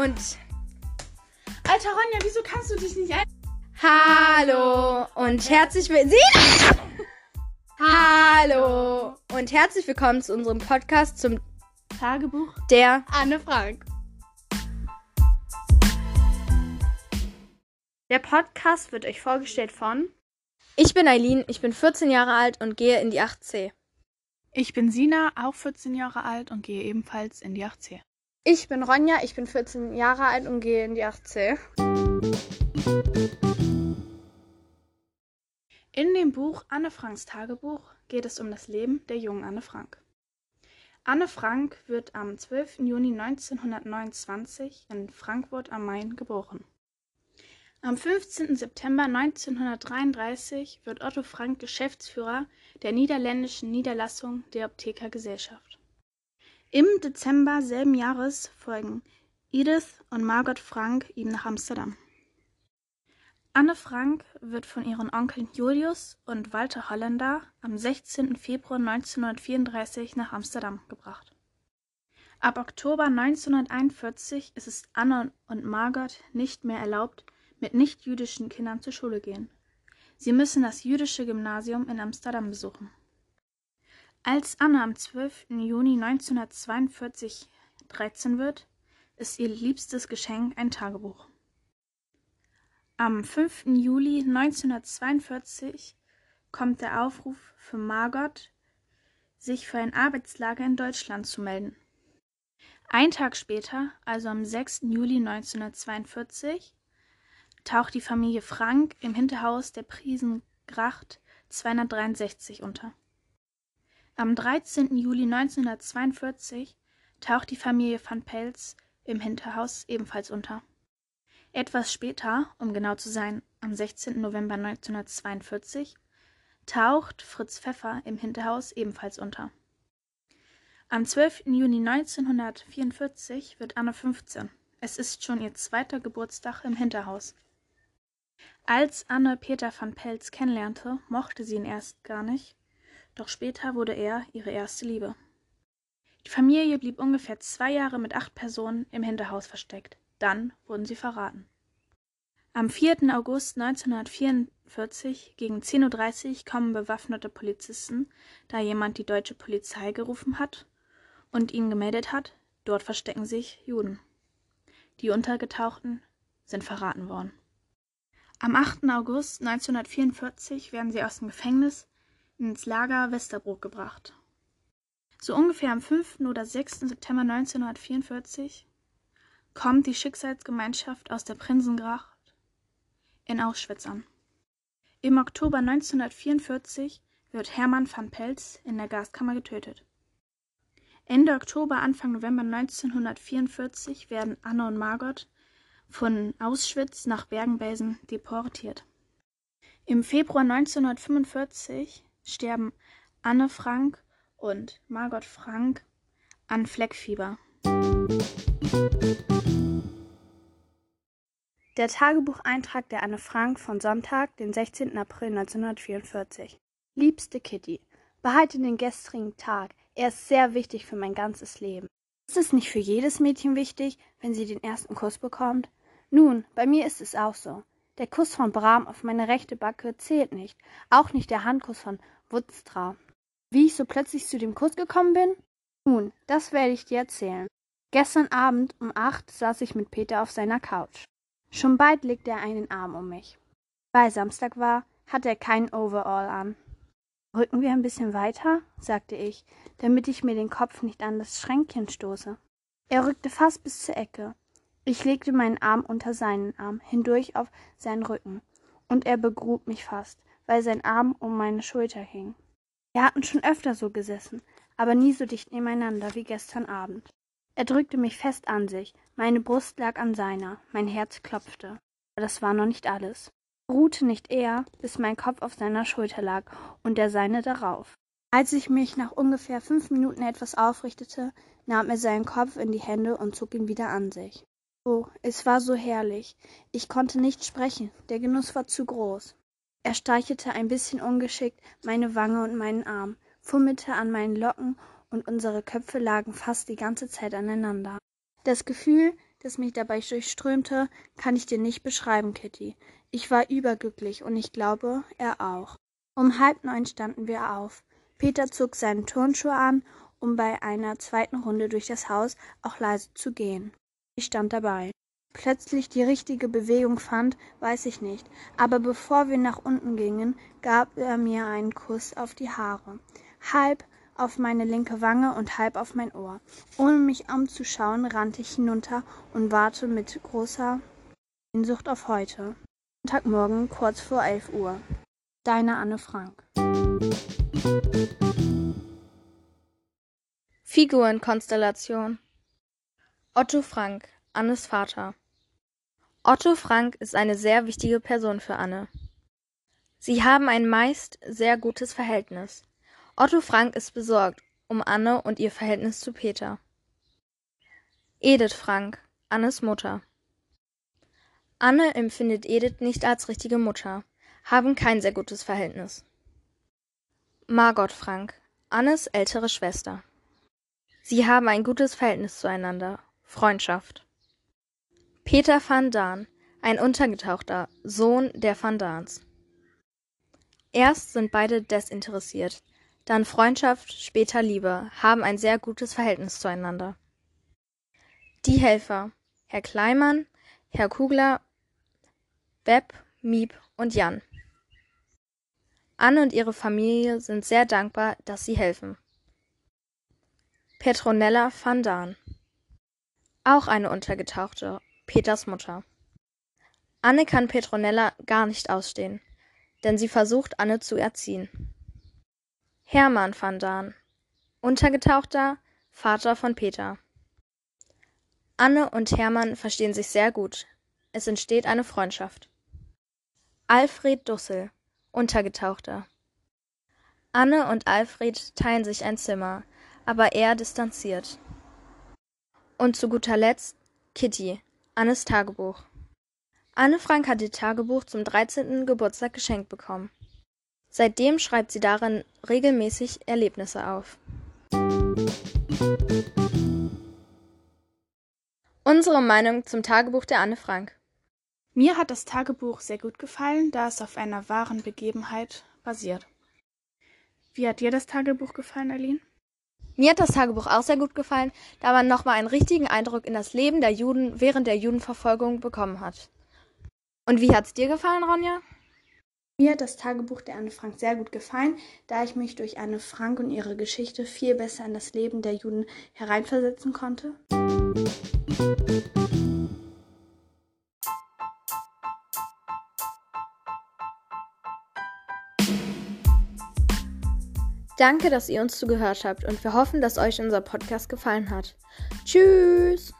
Und Alter Ronja, wieso kannst du dich nicht ein... hallo und herzlich willkommen. Hallo und herzlich willkommen zu unserem Podcast zum Tagebuch der Anne Frank. Der Podcast wird euch vorgestellt von Ich bin Eileen, ich bin 14 Jahre alt und gehe in die 8C. Ich bin Sina, auch 14 Jahre alt und gehe ebenfalls in die 8C. Ich bin Ronja, ich bin 14 Jahre alt und gehe in die 8C. In dem Buch Anne Franks Tagebuch geht es um das Leben der jungen Anne Frank. Anne Frank wird am 12. Juni 1929 in Frankfurt am Main geboren. Am 15. September 1933 wird Otto Frank Geschäftsführer der niederländischen Niederlassung der Optiker Gesellschaft. Im Dezember selben Jahres folgen Edith und Margot Frank ihm nach Amsterdam. Anne Frank wird von ihren Onkeln Julius und Walter Holländer am 16. Februar 1934 nach Amsterdam gebracht. Ab Oktober 1941 ist es Anne und Margot nicht mehr erlaubt, mit nichtjüdischen Kindern zur Schule gehen. Sie müssen das jüdische Gymnasium in Amsterdam besuchen. Als Anne am 12. Juni 1942 13 wird, ist ihr liebstes Geschenk ein Tagebuch. Am 5. Juli 1942 kommt der Aufruf für Margot, sich für ein Arbeitslager in Deutschland zu melden. Ein Tag später, also am 6. Juli 1942, taucht die Familie Frank im Hinterhaus der Priesengracht 263 unter. Am 13. Juli 1942 taucht die Familie van Pels im Hinterhaus ebenfalls unter. Etwas später, um genau zu sein, am 16. November 1942, taucht Fritz Pfeffer im Hinterhaus ebenfalls unter. Am 12. Juni 1944 wird Anne 15. Es ist schon ihr zweiter Geburtstag im Hinterhaus. Als Anne Peter van Pelz kennenlernte, mochte sie ihn erst gar nicht, doch später wurde er ihre erste Liebe. Die Familie blieb ungefähr zwei Jahre mit acht Personen im Hinterhaus versteckt. Dann wurden sie verraten. Am 4. August 1944 gegen 10.30 Uhr kommen bewaffnete Polizisten, da jemand die deutsche Polizei gerufen hat und ihnen gemeldet hat, dort verstecken sich Juden. Die Untergetauchten sind verraten worden. Am 8. August 1944 werden sie aus dem Gefängnis ins Lager Westerbrook gebracht. So ungefähr am 5. oder 6. September 1944 kommt die Schicksalsgemeinschaft aus der Prinsengracht in Auschwitz an. Im Oktober 1944 wird Hermann van Pelz in der Gaskammer getötet. Ende Oktober, Anfang November 1944 werden Anne und Margot von Auschwitz nach Bergen-Belsen deportiert. Im Februar 1945 sterben Anne Frank und Margot Frank an Fleckfieber. Der Tagebucheintrag der Anne Frank von Sonntag, den 16. April 1944. Liebste Kitty, behalte den gestrigen Tag. Er ist sehr wichtig für mein ganzes Leben. Ist es nicht für jedes Mädchen wichtig, wenn sie den ersten Kuss bekommt? Nun, bei mir ist es auch so. Der Kuss von Bram auf meine rechte Backe zählt nicht, auch nicht der Handkuss von Wutstra. Wie ich so plötzlich zu dem Kuss gekommen bin? Nun, das werde ich dir erzählen. Gestern Abend um acht saß ich mit Peter auf seiner Couch. Schon bald legte er einen Arm um mich. Weil Samstag war, hatte er kein Overall an. Rücken wir ein bisschen weiter, sagte ich, damit ich mir den Kopf nicht an das Schränkchen stoße. Er rückte fast bis zur Ecke. Ich legte meinen Arm unter seinen Arm, hindurch auf seinen Rücken, und er begrub mich fast, weil sein Arm um meine Schulter hing. Wir hatten schon öfter so gesessen, aber nie so dicht nebeneinander wie gestern Abend. Er drückte mich fest an sich, meine Brust lag an seiner, mein Herz klopfte. Aber das war noch nicht alles. Ruhte nicht eher, bis mein Kopf auf seiner Schulter lag und der seine darauf. Als ich mich nach ungefähr fünf Minuten etwas aufrichtete, nahm er seinen Kopf in die Hände und zog ihn wieder an sich. Oh, es war so herrlich. Ich konnte nicht sprechen, der Genuss war zu groß. Er streichelte ein bisschen ungeschickt meine Wange und meinen Arm, fummelte an meinen Locken, und unsere Köpfe lagen fast die ganze Zeit aneinander. Das Gefühl, das mich dabei durchströmte, kann ich dir nicht beschreiben, Kitty. Ich war überglücklich und ich glaube, er auch. Um halb neun standen wir auf. Peter zog seine Turnschuhe an, um bei einer zweiten Runde durch das Haus auch leise zu gehen. Ich stand dabei. Plötzlich die richtige Bewegung fand, weiß ich nicht, aber bevor wir nach unten gingen, gab er mir einen Kuss auf die Haare, halb auf meine linke Wange und halb auf mein Ohr. Ohne mich umzuschauen, rannte ich hinunter und warte mit großer Sehnsucht auf heute. Montagmorgen kurz vor elf Uhr. Deine Anne Frank. Figurenkonstellation Otto Frank, Annes Vater. Otto Frank ist eine sehr wichtige Person für Anne. Sie haben ein meist sehr gutes Verhältnis. Otto Frank ist besorgt um Anne und ihr Verhältnis zu Peter. Edith Frank, Annes Mutter. Anne empfindet Edith nicht als richtige Mutter, haben kein sehr gutes Verhältnis. Margot Frank, Annes ältere Schwester. Sie haben ein gutes Verhältnis zueinander, Freundschaft. Peter van Daan, ein Untergetauchter, Sohn der van Daans. Erst sind beide desinteressiert, dann Freundschaft, später Liebe, haben ein sehr gutes Verhältnis zueinander. Die Helfer, Herr Kleimann, Herr Kugler, Webb, Miep und Jan. Anne und ihre Familie sind sehr dankbar, dass sie helfen. Petronella van Daan. Auch eine Untergetauchte, Peters Mutter. Anne kann Petronella gar nicht ausstehen, denn sie versucht, Anne zu erziehen. Hermann van Daan. Untergetauchter, Vater von Peter. Anne und Hermann verstehen sich sehr gut. Es entsteht eine Freundschaft. Alfred Dussel. Untergetauchter. Anne und Alfred teilen sich ein Zimmer, aber eher distanziert. Und zu guter Letzt Kitty, Annes Tagebuch. Anne Frank hat ihr Tagebuch zum 13. Geburtstag geschenkt bekommen. Seitdem schreibt sie darin regelmäßig Erlebnisse auf. Unsere Meinung zum Tagebuch der Anne Frank. Mir hat das Tagebuch sehr gut gefallen, da es auf einer wahren Begebenheit basiert. Wie hat dir das Tagebuch gefallen, Aline? Mir hat das Tagebuch auch sehr gut gefallen, da man nochmal einen richtigen Eindruck in das Leben der Juden während der Judenverfolgung bekommen hat. Und wie hat's dir gefallen, Ronja? Mir hat das Tagebuch der Anne Frank sehr gut gefallen, da ich mich durch Anne Frank und ihre Geschichte viel besser in das Leben der Juden hereinversetzen konnte. Danke, dass ihr uns zugehört habt und wir hoffen, dass euch unser Podcast gefallen hat. Tschüss!